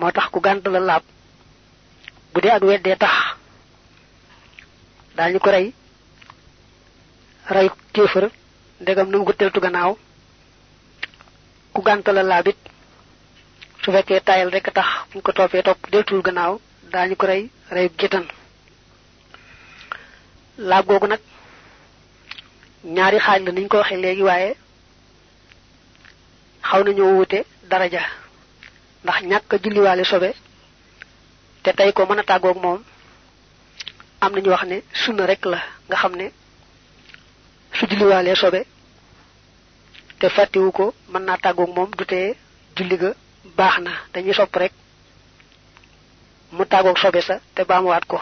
moo tax ku gànt la laab. Bu dee ak weddee tax. Daañu ko rey. Rey kéefër ndegam nangu ko teltu gannaaw. Ku gànt la laabit su fekkee tayal rek tax buñ ko gannaaw ko gétan ñaari la niñ ko daraja ndax ñàkk julliwaale sobe te tey ko mën a tàggoog moom am nañu wax ne sunna rek la nga xam ne su julliwaalee sobe te fàttiwu ko mën naa tàggoog moom du tee julli ga baax na dañuy sopp rek mu tàggoog sobe sa te baamuwaat ko.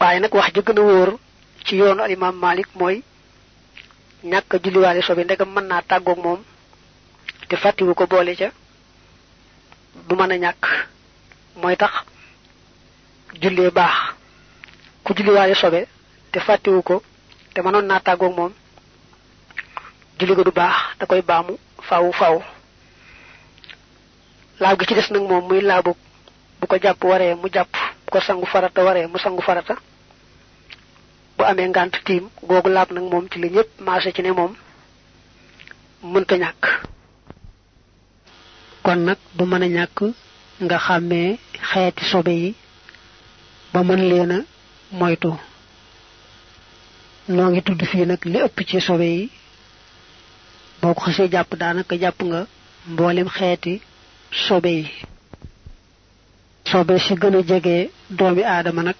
Waaye nag wax ji gën a wóor ci yoonu alimam malik mooy ñàkk julliwaale sobe ndegam mën naa tàggoog moom te fàttiwu ko boole ca du mën a ñàkk. Mooy tax jullee baax. Ku julliwaale sobe te fàttiwu ko te mënoon naa tàggoog moom julli ga du baax da koy baamu faw faw laab gi ci des nag moom muy laabu bu ko jàpp waree mu jàpp bu ko sangu farata waree mu sangu farata. Bu amee ngant tiim googu laab nag moom ci ci ne moom mënta ñàkk kon nag du mën a ñàkk nga xàmmee xeeti sobe yi ba mën leen a moytu. Noo ngi tudd fii nag li ëpp ci sobe yi. Boo ko xasee jàpp daanaka jàpp nga mboolem xeeti sobe yi. Sobe si gën a doomi aadama nag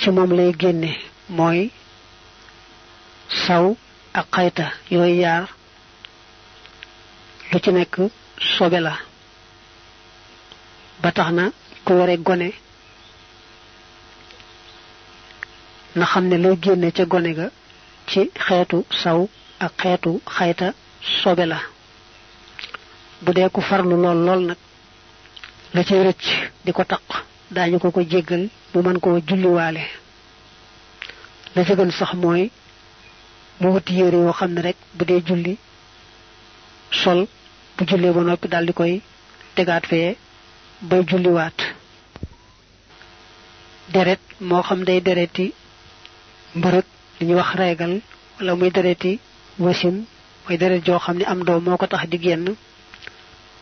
ci moom lay génne mooy saw ak xayta yooyu yaar lu ci nekk sobe la. Ba tax na ku ware gone na xam ne lay génne ca gone ga ci xeetu saw ak xeetu xayta sobe la. Bu dee ku farlu lool lool nag la cay rëcc di ko taq daañu ko ko jéggal mu mën koo julliwaale. La ca gën sax mooy mu wuti yére yoo xam ne rek bu dee julli sol bu jullee ba noppi daal di koy tegaat fee bay julliwaat. Deret moo xam day dereti mbërëg li ñuy wax reegal wala muy dereti wasin mooy deret joo xam ne am doom moo ko tax di génn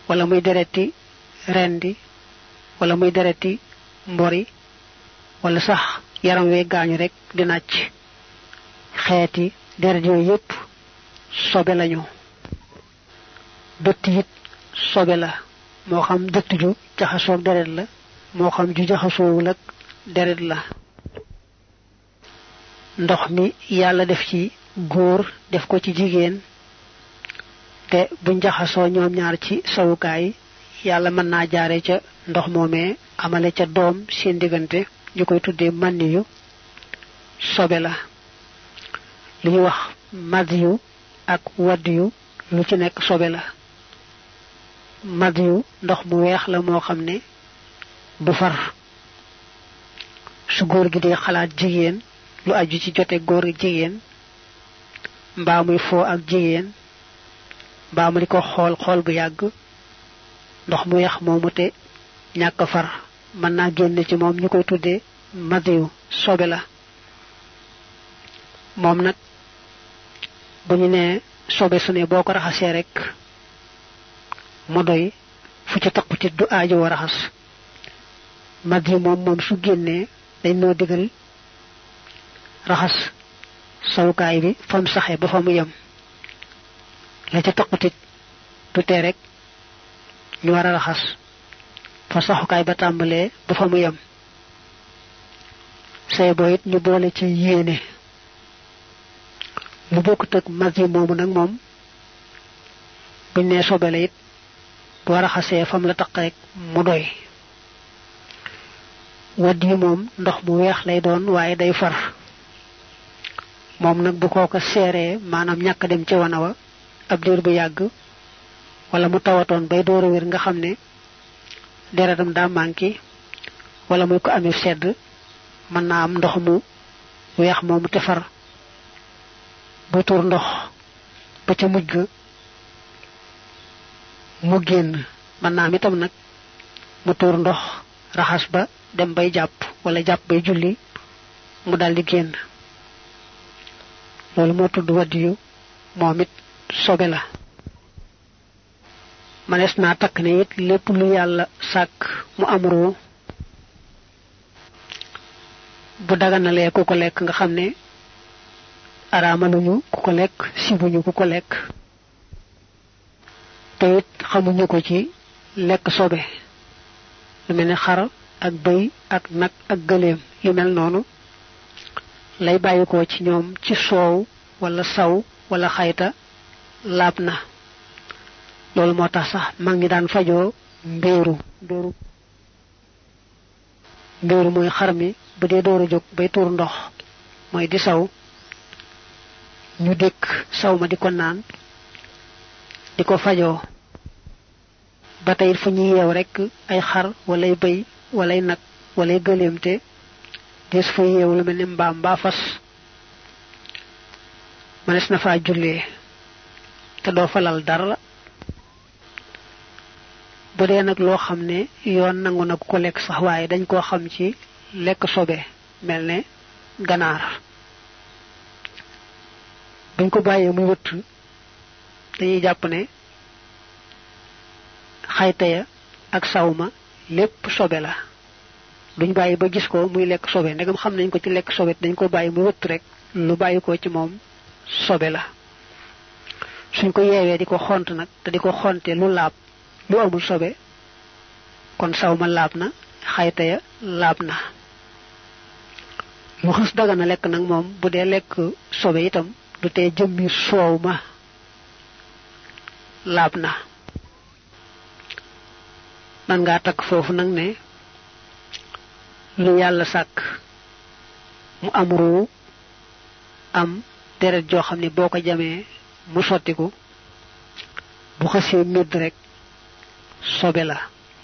wala muy dereti rendi wala muy dereti mbori wala sax yaram wee gaañu rek di nàcc. Xeeti deret yooyu yépp sobe lañu. Dëtt it sobe la. Moo xam dëtt ju jaxasoog deret la moo xam ju jaxasoowul ak deret la. Ndox mi yàlla def ci góor def ko ci jigéen. Te buñ jaxasoo ñoom ñaar ci sawukaay yàlla mën naa jaare ca ndox moomee amale ca doom seen diggante ñu koy tuddee mànni yu sobe la. Li ñuy wax mad yu ak wadd yu lu ci nekk sobe la. Mad yu ndox mu weex la moo xam ne du far. su góor gi dee xalaat jigéen lu aju ci jote góor jigéen mbaa muy foo ak jigéen mbaa mu di ko xool xool bu yàgg ndox mu weex moomu te ñàkk far. mën naa génn ci moom ñu koy tuddee madiyu sobe la. moom nag bu ñu nee sobe su ne boo ko raxasee rek mu doy fu ci taqu ci du aajo wa raxas yi moom moom su génnee dañ noo digal raxas sawukaay bi fam saxe ba fa mu yem. La ca taqutit du tee rek ñu war a raxas fa saxukaay ba tàmbalee ba fa mu yem. Say boo ñu boole ci yéene. Lu bokkut ak mas yi moomu nag moom. Buñ nee sobele it boo raxasee fam la taq rek mu doy. Wadd yi moom ndox mu weex lay doon waaye day far. Moom nag bu koo ko seeree maanaam ñàkk dem ci wana wa ab diir bu yàgg wala mu tawatoon bay door a wér nga xam ne deretam daa manqué wala muy ko amee sedd mën naa am ndox mu weex moomu te far. Bu tuur ndox ba ca mujj mu génn. Man naa itam nag mu tuur ndox raxas ba dem bay jàpp wala jàpp bay julli mu daldi génn. Loolu moo tudd wadiyu moom it sobe la. Manees naa takk ne it lépp lu yàlla sàkk mu am ruu bu daganalee ku ko lekk nga xam ne araamaluñu ku ko lekk sibuñu ku ko lekk. Te xamuñu ko ci lekk sobe. Lu mel ne xar ak bëy ak nag ak gëléem yu mel noonu lay bàyyikoo ci ñoom ci soow wala saw wala xayta laab na. Loolu moo tax sax mag ñi daan fajoo mbéeru mbéeru mbéeru mooy xar mi bu dee door a jóg bay tuur ndox mooy di saw. Ñu dëkk saw ma di ko naan. Di ko fajoo. Ba tey fu ñuy yeew rekk ay xar walay bëy walay nag walay gëléem te des fa yeew mel ni mbaam mbaa fas. Mënees na faa jullee te doo falal dara. Bu dee nag loo xam ne yoon nangu na ko lekk sax waaye dañ koo xam ci lekk sobe mel ne ganaar. Buñ ko bàyyee mu wëtt dañuy jàpp ne xayta ya ak sawma lépp sobe la. Duñ bàyyi ba gis ko muy lekk sobe, ndegam xam nañ ko ci lekk sobe, dañ ko bàyyi mu wëtt rek, lu bàyyi ko ci moom sobe la. Suñ ko yeewee di ko xont nag, te di ko xonte lu laab, lu amul sobe, kon sawma laab na, xayta ya laab na. Lu xës dagana lekk nag moom, bu dee lekk sobe itam, du tee jëmmi soow ma. Laab na man ngaa takk foofu nag ne lu yàlla sàkk mu am ruu am deret joo xam ne boo ko mu sottiku bu xasee médd rek sobe la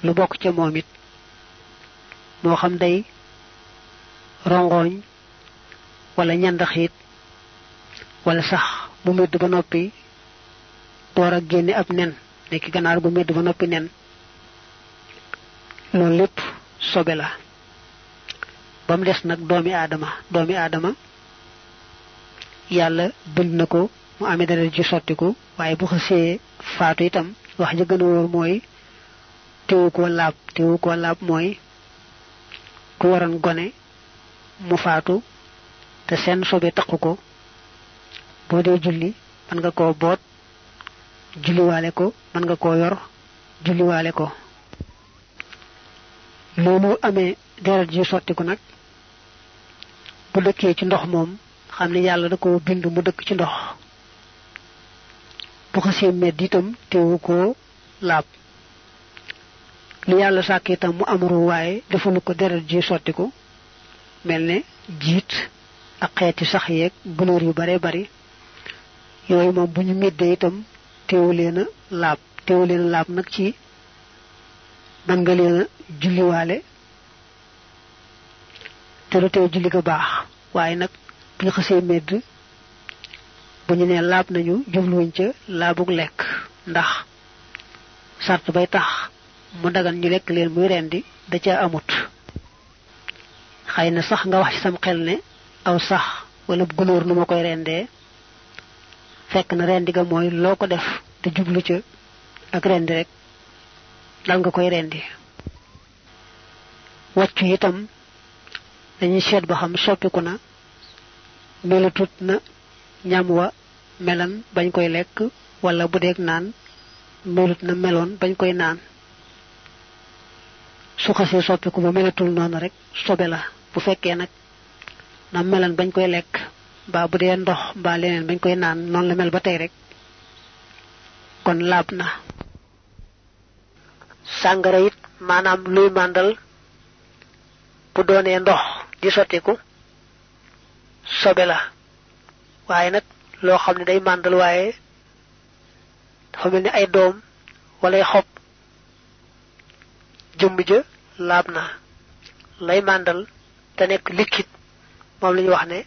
lu bokk ca moom it moo xam day rongoñ wala wala sax mu médd ba noppi door a génne ab nen nekki ganaar gu médd ba noppi nen. Loolu lépp sobe la. Ba mu des nag doomi aadama doomi aadama yàlla bind na ko mu amee dara ji sottiku waaye bu xasee faatu itam wax ja gën a wóor mooy teewu ko laab ko laab mooy ku waroon gone mu faatu te seen sobe taqu ko. Boo dee julli mën nga koo boot julliwaale ko mën nga koo yor julliwaale ko. Loolu amee deret ji sottiku nag bu dëkkee ci ndox moom xam ne yàlla da ko bind mu dëkk ci ndox. Bu xasee medd itam teewu ko laab. Li yàlla sàkk itam mu waaye defalu ko deret ji sottiku mel ne jiit ak xeeti sax yeeg gunóor yu bare bari. Yooyu moom bu ñu itam teewu leen a laab teewu leen laab nag ci man nga leen a julliwaale te lu teew julli ga baax. Waaye nag bu ñu xasee medd bu ñu nee laab nañu jubluwuñ ca laabug lekk. Ndax sart bay tax mu dagan ñu lekk leen muy rendi da ca amut. Xëy na sax nga wax ci sam xel ne aw sax wala gunóor nu ma koy rendee fekk na rendi ga mooy loo ko def te jublu ca ak rendi rek dal nga koy rendi. Wàccu itam dañuy seet ba xam soppiku na melatut na ñam wa melan bañ koy lekk wala bu deeg naan melut na meloon bañ koy naan. Su xasee soppiku ba melatul noonu rek sobe la bu fekkee nag na melan bañ koy lekk mbaa bu dee ndox mbaa leneen bañ koy naan noonu la mel ba tey rek. Kon laab na. Sàngara it maanaam luy màndal bu doonee ndox di sottiku sobe la. Waaye nag loo xam day màndal waaye dafa mel ni ay doom wala ay xob. Jëmm ja laab lay màndal te nekk liquide moom la wax ne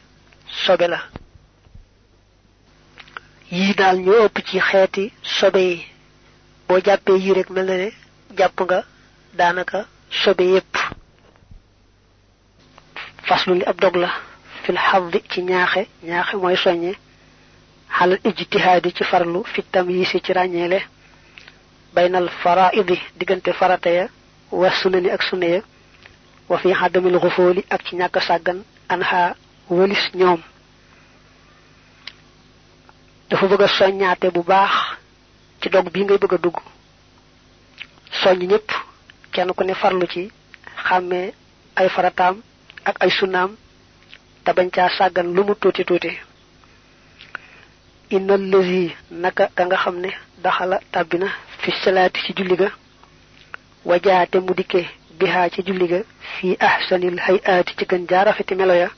sobe la. Yii daal ñoo ëpp ci xeeti sobe yi. Boo jàppee yi rek ne jàpp nga daanaka sobe yépp. Faslu li ab dog la. Fil xaddi ci ñaaxe. Ñaaxe mooy soññe. Xalal ijtihaadi ci farlu fi tamyisi ci ràññeele. Baynal faraidi diggante farata ya wa sunani ak sunne ya. Wa fi xadamil xufooli ak ci ñàkk sàggan anha walis ñoom dafa bëgg soññaate bu baax ci dog bi ngay bëgg a dugg soññ ñëpp kenn ku ne farlu ci xàmmee ay farataam ak ay sunnaam te bañ caa sàggan lu mu tuuti tuuti inna naka ka nga xam ne daxala tàbbina fi salaati ci julli ga wajaate mu dikke bihaa ci julli ga fi ahsanil hayaati ci gën jaarafeti ya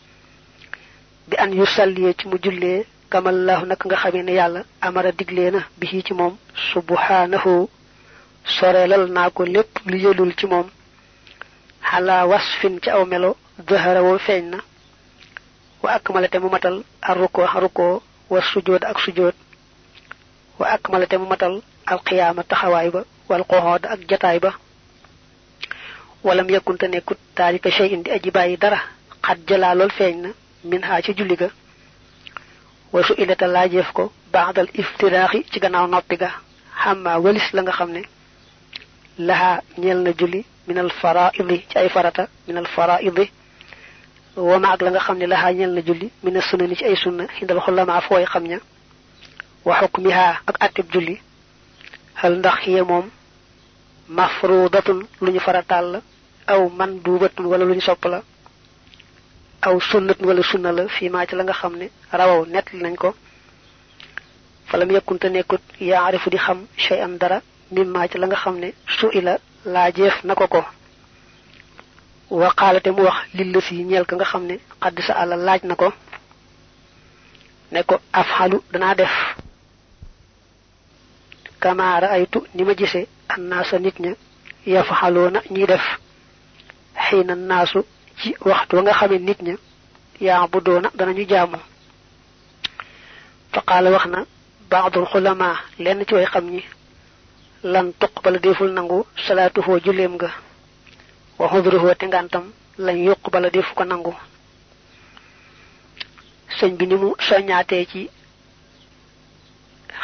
bi an yu salliye ci mu jullee kamallahu naka nga xamee ne yàlla amara diglee na bi ci moom subhanahu sorelal naa ko lépp lu yëlul ci moom xalaa wasfin ci aw melo zahara woo feeñ wa akmalate mu matal ar ruko ruko wa sujood ak sujood wa akmalate mu matal al qiyaama taxawaay ba wal qoxood ak jataay ba walam yakkunte nekkut taalika shay indi aji bàyyi dara xat jalaa lool feeñ منها تجلق وسئلت الله بعد الافتراخ تجنا نطقة حما ولس لنا خمني لها نيل نجلي من الفرائض تأي فرطة من الفرائض وما أقل لنا خمني لها نيل نجلي من السنن تأي سنة عندما خلا مع فوي خمني وحكمها أكتب جلي هل نخي موم مفروضة لن فرطة أو من ولا لن سوبة aw sunnat wala sunna la fii maa ci la nga xam ne rawaw nett nañ ko. Falam yakkunte nekkut yaarifu di xam shay an dara mimmaa ci la nga xam ne su ila laajeef na ko ko. Waqaalate mu wax lilla si ñeel ka nga xam ne xadd sa àlla laaj na ko. Ne ko afxalu danaa def. Kama raaytu ni ma gisee annaasa nit ña yafaxaloona ñuy def. Xiina naasu ci waxtu wa nga xamee nit ña yaa bu doona danañu jaamu. Fa qaala wax na baadul xulama lenn ci way xam ñi lan tuqbala deful nangu salaatuhoo julleem nga wa xudruhoo te ngantam lañ yuqbala defu ko nangu. Sëñ bi ni mu soññaatee ci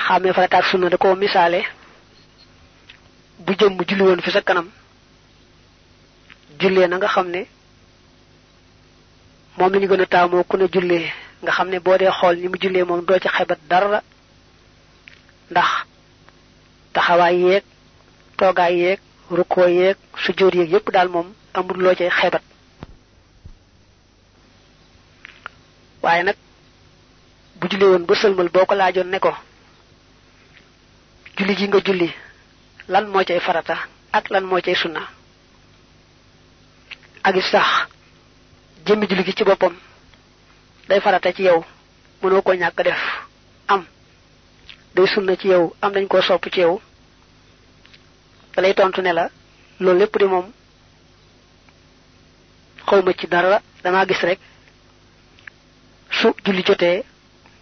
xàmmee farataak sunna da koo misaale bu jëmm julli woon fi sa kanam jullee na nga moom la ñu gën a taamoo ku ne jullee. nga xam ne boo dee xool ni mu jullee moom doo ci xebat dara. ndax taxawaay yeeg toogaay yeeg rukkoo yeeg sujjóot yeeg yépp daal moom amul loo cay xebat. waaye nag bu julli woon ba sëlmal boo ko laajoon ne ko julli ji nga julli lan moo cay farata ak lan moo cay sunna? ak sax jëmmi julli gi ci boppam. day farata ci yow. mënoo ko ñàkk def. am. day sunna ci yow. am dañ koo sopp ci yow. da lay tontu ne la loolu lépp di moom. xawma ci dara damaa gis rek. su julli jotee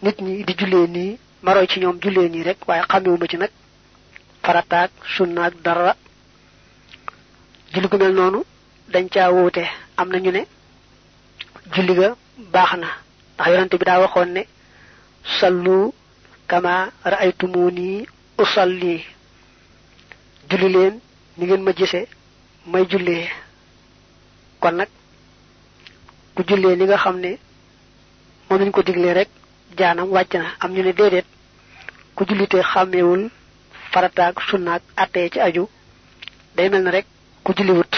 nit ñi di jullee nii maroy ci ñoom jullee nii rek waaye xamewuma ci nag. farataak sunnaak dara. julli gu mel noonu dañ caa am na ñu ne julli ga baax na. Ndax yonante bi daa waxoon ne sallu kama ra'aytumuni usalli. Julli leen ni ngeen ma gise may jullee. Kon nag ku jullee ni nga xam ne moom lañ ko diglee rek jaanam wàcc na. Am ñu ne déedéet ku jullite xàmmeewul farataak sunnaak attee ci aju day mel na rek ku julliwut.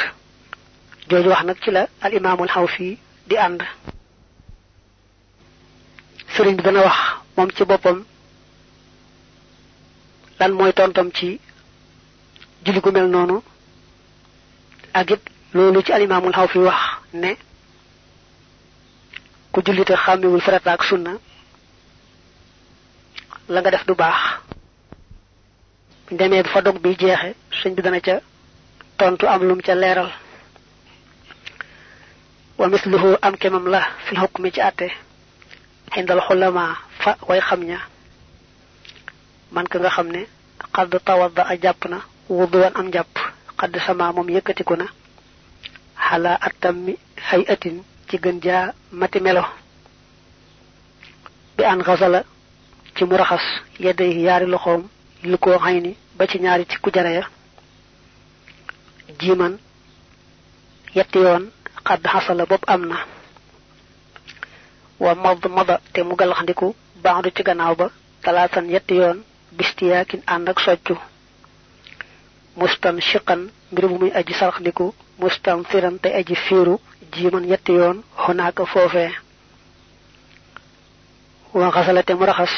Jooju wax nag ci la al xaw fii di ànd. Sëriñ bi dana wax moom ci boppam lan mooy tontam ci julli gu mel noonu ak it loolu ci al imaamul xaw wax ne ku jullite xàmmiwul farata ak sunna la nga def du baax. Demee fa dog bi sëñ bi dana ca tontu am lum ca leeral wa misluhu am kemam la fil hukmi ci fa way xam ña. Man ka nga xam ne qad tawadda a jàpp na am jàpp qad sama moom yëkkatiku na. Xala atammi hay atin ci gën jaa mati melo. Bi an xasala ci mu raxas yedday yaari loxoom lu ko xay ni ba ci ñaari ci ku jara ya. Jiman yetti yoon xadd xasala bopp am na. Wa mad mada te mu galaxndiku baandu ci gannaaw ba ak soccu. Mustan shiqan mbir bu aji sarxndiku mustan firan aji fiiru jiman yetti yoon foofee. Wa xasala te mu raxas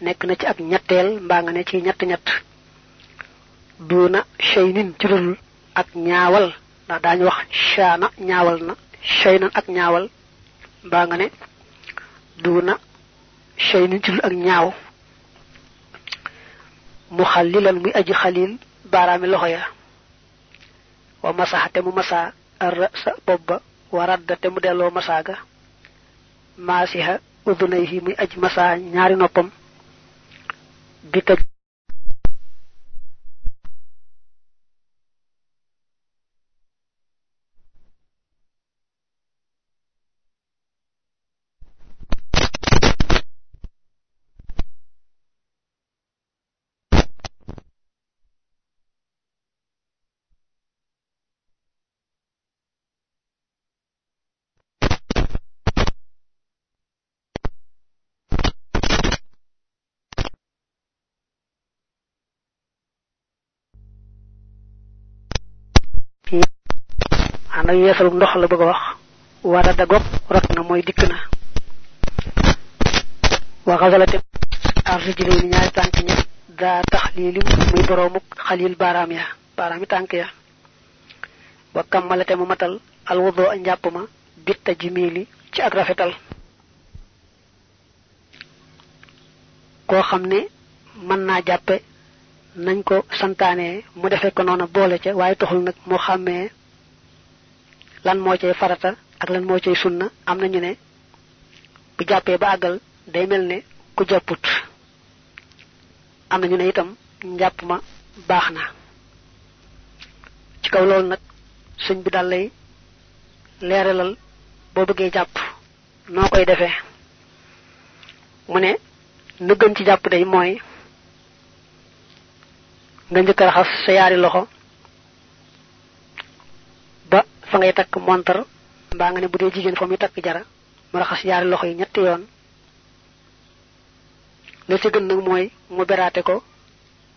nekk na ci ak ñetteel mbaa nga ne ci ñett ñett duuna shaynin ci dul ak ñaawal ndax daañu wax shaana ñaawal na shaynan ak ñaawal mbaa nga ne duuna shaynin ci dul ak ñaaw. Mu xalilan muy aji xalil baaraami loxo ya. Wa masaxa te mu masa ar sa bopp ba wa radda te mu delloo masaaga. Maasiha udunayhi muy aji masa ñaari noppam bi ana yeesalu ndox la bëgg wax. Wara da gog rot na mooy dikk na. Wa xasalate arrijili ni ñaari tànk ña daa taxlilim muy boroomuk xalil baaraam ya baaraami tànk ya. Wa kammalate mu matal al wudo a njàpp ma bitta jimili ci ak rafetal. Koo xam ne mën naa jàppe nañ ko santaane mu defe ko noona boole ca waaye taxul nag moo xàmmee lan moo cay farata ak lan moo cay sunna am nañu ne bu jàppee ba àggal day mel ne ku jàpput. Am nañu ne itam njàpp ma baax na. Ci kaw loolu nag sëñ bi dal leeralal boo bëggee jàpp noo koy defee. Mu ne na gën ci jàpp day mooy nga njëkk raxas sa yaari loxo fa ngay takk montar mbaa nga ne bu dee jigéen fa muy takk jara mu raxas yaari loxo yi ñetti yoon. La ci gën nag mooy mu beraate ko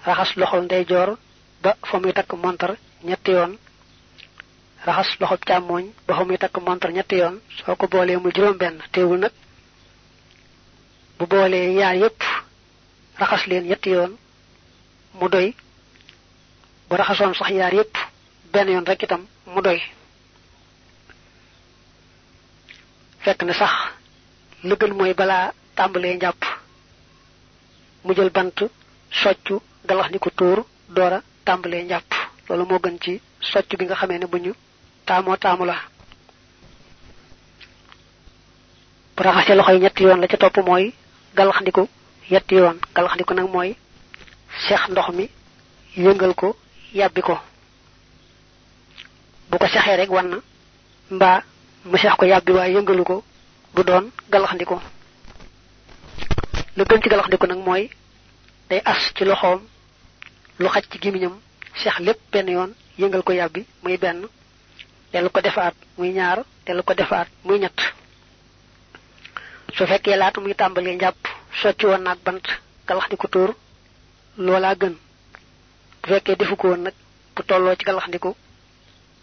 raxas loxol ndeyjoor ba fa muy takk montar ñetti yoon. Raxas loxo càmmooñ ba fa muy takk montar ñetti yoon. Soo ko boolee mu juróom benn teewul nag bu boolee yaar yépp raxas leen ñetti yoon. Mu doy. Bu raxasoon sax yaar yépp benn yoon rek itam mu doy fekk na sax la gën mooy balaa tàmbalee njàpp. Mu jël bant soccu galax ni ko tuur doora tàmbalee njàpp. Loolu moo gën ci socc bi nga xamee ne bu ñu taamoo taamu la. Bu raxasee loxo yi ñetti yoon la ca topp mooy galaxndiku yetti yoon. Galaxndiku nag mooy seex ndox mi yëngal ko yàbbi ko. Bu ko sexee rek wan na mbaa mu ko yàbbi waaye yëngalu ko. Du doon galaxndiku lu gën ci galaxndiku nag mooy day as ci loxoom lu xaj ci gimiñam seex lépp benn yoon yëngal ko yàbbi muy benn dellu ko defaat muy ñaar dellu ko defaat muy ñett. Su fekkee laata muy tàmbalee njàpp socci woon naag bant galaxndiku tuur loolaa gën. Bu fekkee defu ko woon nag bu tolloo ci galaxndiku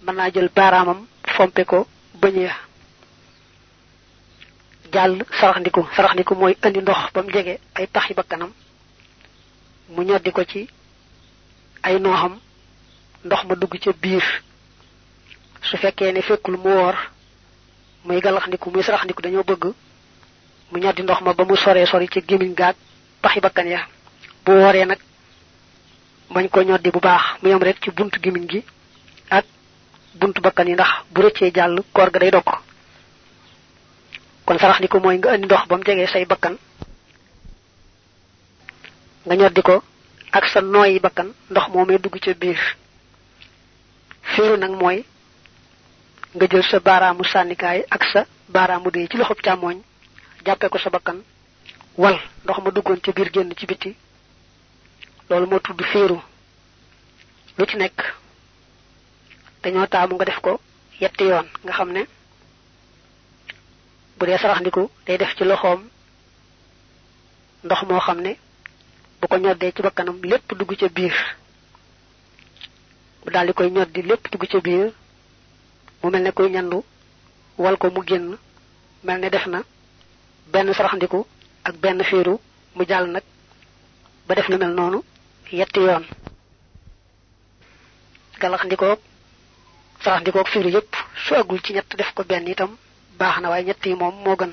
mën naa jël baaraamam fompe ko bëñ ya jàll. saraxndiku saraxndiku mooy indi ndox ba mu jege ay taxi bakkanam. mu ñoddi ko ci ay nooxam. ndox ma dugg ca biir. su fekkee ne fekkul mu woor muy galaxndiku muy saraxndiku dañoo bëgg mu ñoddi ndox ma ba mu soree sori ci gémmiñ gaag paxi bakkan ya. bu wooree nag bañ ko ñoddi bu baax. mu yem rek ci buntu gémmiñ gi buntu bakkan yi ndax bu rëccee jàll koor ga day dokk kon sarax ndiku mooy nga andi ndox ba mu say bakkan nga ñoddi ko ak sa nooyi bakkan ndox moomee dugg ca biir. Féeru nag mooy nga jël sa baaraamu sànnikaay ak sa baaraamu dee ci càmmooñ jàppee ko sa bakkan wal ndox ma duggoon ca biir génn ci biti. Loolu moo tudd féeru lu ci nekk dañoo taamu nga def ko yetti yoon nga xam ne bu dee sarax ndiku day def ci loxoom ndox moo xam ne bu ko ñoddee ci bakkanam lépp dugg ca biir mu daal di koy ñoddi lépp dugg ca biir mu mel koy ñandu wal ko mu génn mel ne def na benn saraxndiku ak benn fiiru mu jàll nag ba def na mel noonu yetti yoon. Galaxndikoog saraxndikoog fiiru yépp su agul ci ñett def ko benn itam baax na waaye ñett yi moom moo gën.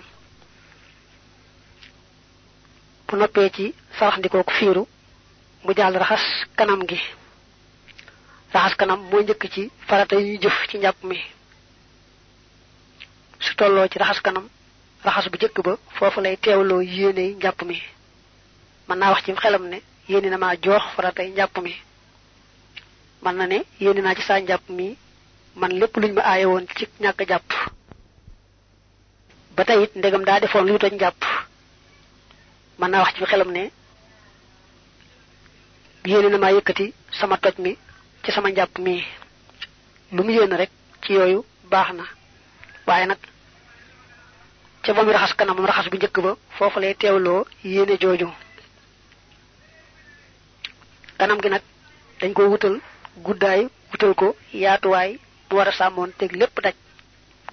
Bu noppee ci saraxndikoog fiiru mu jàll raxas kanam gi. Raxas kanam moo njëkk ci farata yi jëf ci njàpp mi. Su tolloo ci raxas kanam raxas bu jëkk ba foofu lay teewloo yéene njàpp mi. Mën naa wax ci xelam ne yéene na maa joox faratay njàpp mi. Man na ne yéene naa ci saa njàpp mi man lépp luñ ma aaye woon ci ñàkk jàpp. Ba tey it ndegam daa defoon luy toj njàpp mën naa wax ci xelam ne yéene na maa yëkkati sama toj mi ci sama njàpp mi. Lu mu yéene rek ci yooyu baax na. Waaye nag ca ba mu raxas raxas bu njëkk ba foofu lay jooju. Kanam gi nag dañ ko wutal guddaay wutal ko bu war a sàmmoon teg lépp daj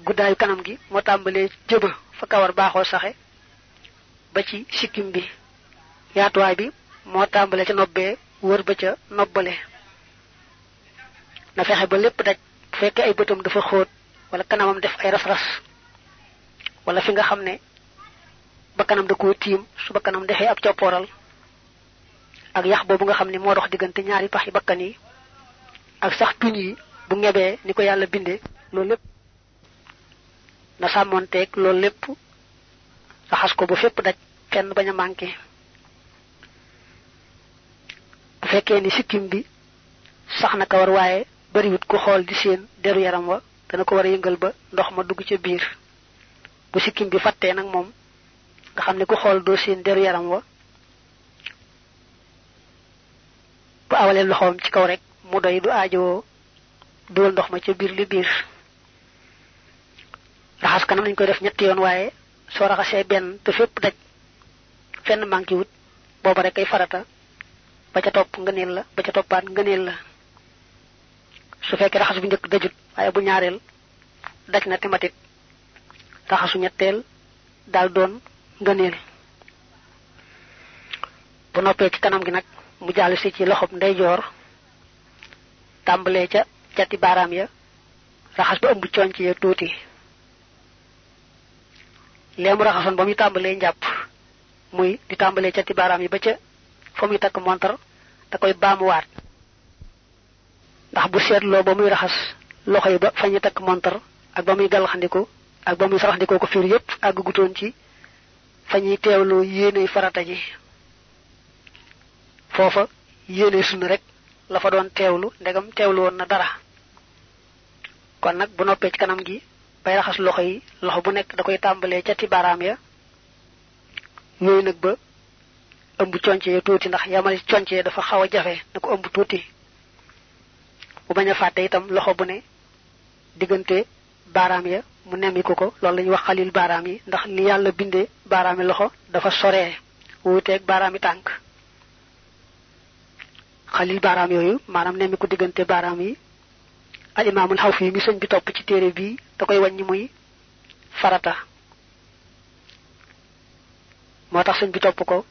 guddaayu kanam gi moo tàmbalee jëba fa kawar baaxoo saxe ba ci sikkim bi. Bi tàmbalee ca nobbee wër ba ca nobbale. Na fexe ba lépp daj bu fekkee ay bëtam dafa xóot wala kanamam def ay ras-ras wala fi nga xam ne ba kanam da koo tiim su ba kanam defee ab coppooral ak yax boobu nga xam ne moo dox diggante ñaari pax yi bakkan ak sax tuñ bu ngebee ni ko yàlla bindee loolu lépp na sàmmoonteeg loolu lépp raxas ko ba fépp daj kenn bañ a manqué. Bu ni sikkim bi sax na kawar waaye bariwut ku xool di seen deru yaram wa dana ko war a yëngal ba ndox ma dugg ca biir. Bu sikkim bi fàttee nag moom nga xam ne ku doo seen deru yaram wa bu awalee loxoom ci kaw rek mu doy du aajowoo duwal ndox ma ca biir li biir. Raxas kanam nañ koy def ñetti yoon waaye soo raxasee benn te fépp daj fenn manqué wut booba rek ay farata. Ba ca topp ngëneel la ba ca toppaat ngëneel la. Su fekkee raxas bu njëkk dajut waaye bu ñaareel daj na tematit. Raxasu ñetteel daal doon ngëneel. Bu noppee ci kanam gi nag mu jàll si ci loxob ndeyjoor tàmbalee ca cati baaraam ya. Raxas ba ëmb conc ya tuuti leemu raxasoon ba muy tàmbalee njàpp muy di tàmbalee cati baaraam yi ba ca fa muy takk montar da koy baamuwaat ndax bu seetloo ba muy raxas loxo yi ba fa ñu takk montar ak ba muy gàllaxandiku ak ba muy saraxndikoo ko fiir yépp gutoon ci. Fa ñuy teewloo farata ji foofa sunna rek la fa doon teewlu ndegam teewlu woon na dara. Kon nag bu noppee ci kanam gi bay raxas loxo yi loxo bu nekk da koy tàmbalee ca baaraam ya. Yooyu nag ba ëmb conce ya tuuti ndax yamal conce ya dafa xaw a jafe na ko ëmb tuuti. Bu bañ a fàtte itam loxo bu ne diggante baaraam ya mu nemmiku ko loolu la wax xalil baaraam yi ndax li yàlla bindee baaraami loxo dafa soree wuuteeg baaraami tànk xalil baaraam yooyu maanaam nemmiku diggante baaraam yi al imaamul xaw fii mi sëñ bi topp ci koy wàññi muy farata. Moo tax sëñ bi topp ko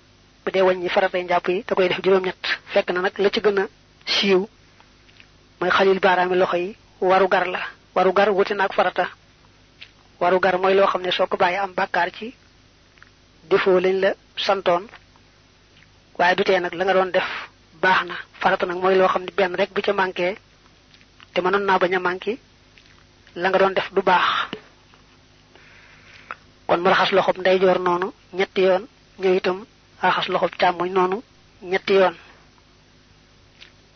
bu dee wàññi faratay njàpp yi da koy def juróom-ñett. Fekk na nag la ci gën a siiw xalil baaraami loxo yi waru gar la. Waru gar wuti naag farata. Waru gar mooy loo xam ne soo ko bàyyi am bàkkaar ci defoo lañ la santoon waaye du nag la nga def baax na. Farata nag mooy loo xam benn rek bu ca manqué te mënoon naa bañ a la nga doon def du baax. Kon mu raxas loxob ndeyjoor noonu ñetti yoon ñëw itam raxas loxob càmmoñ noonu ñetti yoon.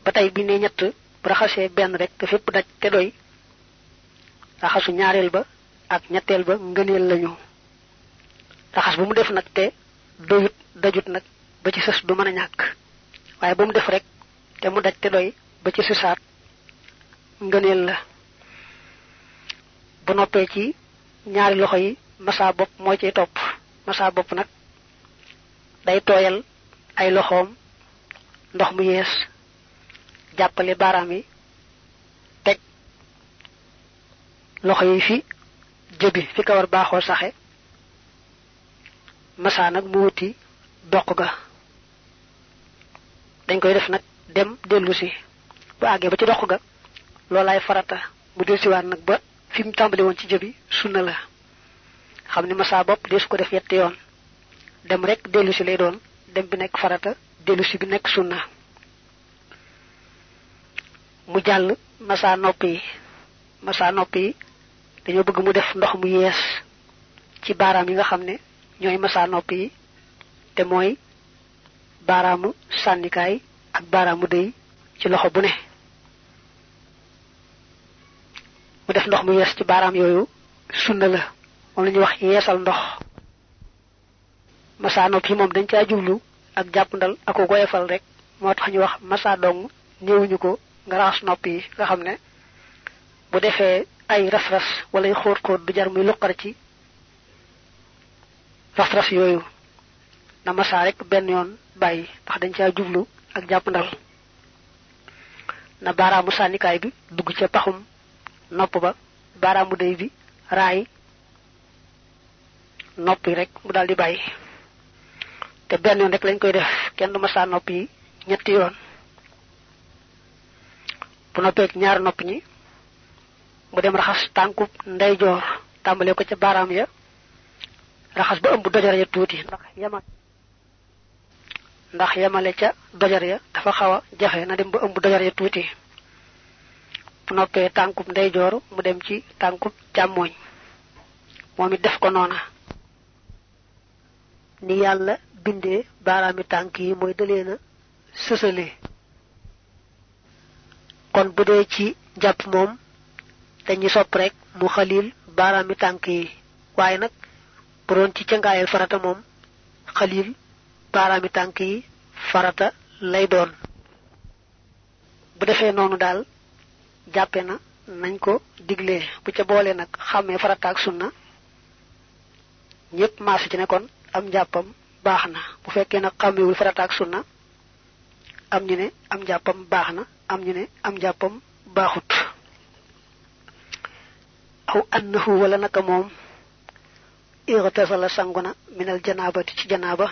Ba tey bi ne ñett bu raxasee benn rek te fépp daj te doy raxasu ñaareel ba ak ñetteel ba ngëneel lañu. Raxas bu mu def nag te doyut dajut nag ba ci sës du mën a ñàkk waaye bu mu def rek te mu daj te doy ba ci sësaat ngëneel la. Bu noppee ci ñaari loxo yi masa bopp moo ciy topp. Masa bopp nag day tooyal ay loxoom ndox mu yees jàppale baaraam yi teg loxo yi fi fi kawar baaxoo saxe. Masa nag mu wuti ga dañ koy def nag dem dellu si. Bu àggee ba ci doq ga loolaay farata. Mu del siwaat nag ba fi mu tàmbali woon ci jëbi sunna la. Xam ni masa bopp deesu ko def yetti yoon. Dem rek dellu si lay doon. Dem bi nekk farata dellu si bi nekk sunna. Mu jàll masa nopp yi. Masa nopp yi dañoo bëgg mu def ndox mu yees ci baaraam yi nga xam ne ñooy masa nopp yi te mooy baaraamu sànnikaay ak baaraamu dëy ci loxo bu ne. Mu def ndox mu yees ci baaraam yooyu sunna la moom la wax yeesal ndox. Masa nopp yi moom dañ caa jublu ak jàppandal ak goyefal rek moo tax ñu wax masa dong ñëwuñu ko nga raxas nopp yi nga xam ne bu defee ay ras-ras wala ay xóot-xóot du jar muy luqar ci ras-ras yooyu na masa rek benn yoon bàyyi ndax dañ caa jublu ak jàppandal na baaraamu sànnikaay bi dugg ca paxum nopp ba baaraamu day bi raay nopp rek mu daal di bàyyi. Te benn yoon rek lañ koy def kenn du masa nopp yi ñetti yoon. Bu noppeeg ñaar nopp ñi mu dem raxas tàmbale ko ca baaraam ya raxas ba ëmb dojar ya tuuti ndax ndax yamale ca dojar ya dafa xaw a jafe na dem ba ëmb dojar ya tuuti. bu noppee tànkub ndeyjoor mu dem ci tànkub càmmooñ moom it def ko noona. ni mooy dalee na sësale kon bu dee ci jàpp moom dañuy sopp rek mu xalil baaraami tànk yi. waaye nag ci farata moom xalil baaraami tànk yi farata lay doon. Bu defee noonu daal jàppe na nañ ko diglee bu ca boole nag xàmmee farata ak sunna ñépp maasu ci ne kon am njàppam baax na. Bu fekkee nag xàmmewul farata ak sunna am ñu ne am njàppam baax na am ñu ne am njàppam baaxut. Aw annahu wala naka moom irtasala sanguna minal janabati ci janaba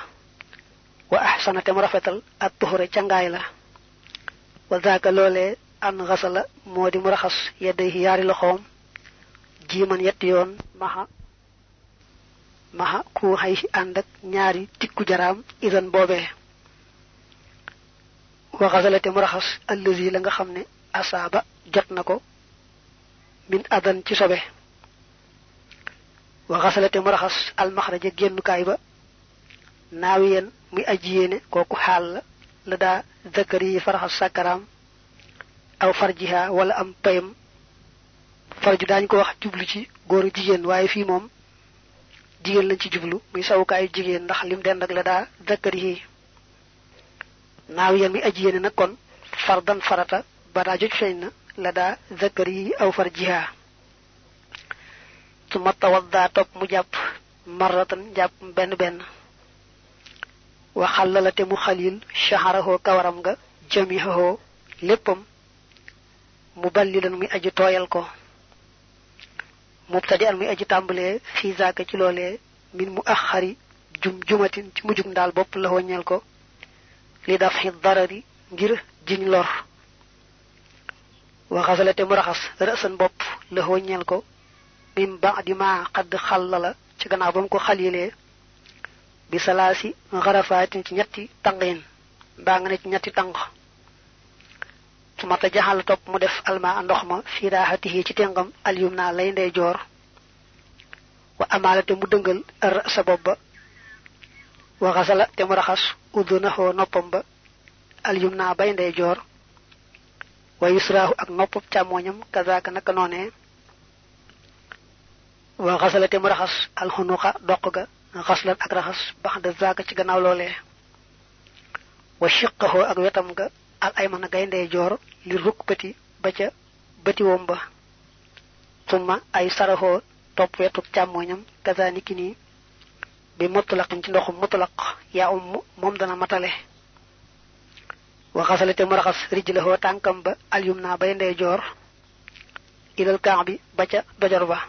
wa ahsana tem rafetal at tuhura cangaay la wa zaaka loolee an xasala moo di mu raxas yedday yaari loxoom jiiman yetti yoon maxa maxa ku xay ànd ak ñaari tikku jaraam idan boobee wa xasalate mu raxas allazi la nga xam ne asaaba jot na ko min adan ci sobe wa xasalate mu raxas almaxraja génnukaay ba naawiyen muy aji yéene kooku xaal la. La daa zakari yi sàkkaraam aw farjiha wala am payam. Farju daañu ko wax jublu ci góoru jigéen waaye fii moom jigéen lañ ci jublu muy ndax lim dend ak la daa zakari yi. Naaw yan aji kon fardan farata ba daa joj la daa zakari yi aw far jiha su ma tawaddaa mu jàpp marratan jàpp benn wa xalalate mu xalil shaharahoo kawaram nga jamihahoo léppam mu ballilan muy aji tooyal ko mubtadi an muy aji tàmbalee fii zaaka ci loolee min mu axari jum jumatin ci mujjug ndaal bopp la woññeel ko li daf xi darari ngir jiñ lor wa xasalate mu raxas rësan bopp la woññeel ko mim ba di ma xadd xallala ci gannaaw ba mu ko xalilee bi salaasi xarafaatin ci ñetti tàngin mbaa nga ne ci ñetti tàng. Su mata jaxal topp mu def alma ndox ma fii raaxatihi ci tengam alyum naa lay ndey joor wa amala te mu dëngal sa bopp ba wa xasala te mu raxas udunahu noppam ba al yumna bay ndey jor wa yusrahu ak noppub càmmoñam kazaka naka noonee. Wa xasala te mu raxas al xaslan ak raxas baxda zaaka ci gannaaw loolee wa shiqqahu ak wetam ga al aymana gay ndey jor li rukbati ba ca bati wom ba summa ay saraho top wetu càmmoñam kazaniki ni bi mutlaqin ci ndoxum mutlaq ya um mom dana matale wa xasalate mu raxas rijlahu tankam ba al yumna bay ndey jor. Ilal ka'bi ba ca dojor ba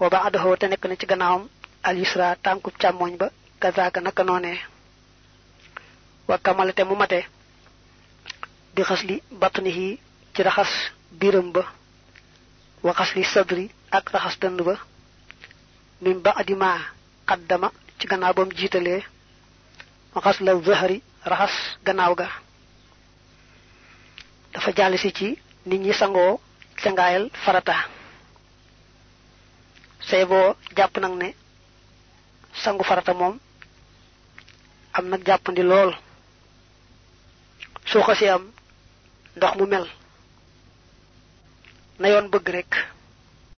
wa ba'dahu te nek na ci gannaawam al yusra tanku càmmoñ ba kazaka naka noné wa kamalate mu mate bi xasli batnihi ci raxas biram ba wa xasli sadri ak raxas dënd ba min ba'di ma qaddama ci gannaaw bam jiitalee wa xasla zahri raxas gannaaw ga. Dafa jàll si ci nit ñi sangoo farata say boo jàpp nag ne sangu farata moom am nag jàppandi lool. Su xasee am ndox mu mel. Na yoon bëgg rek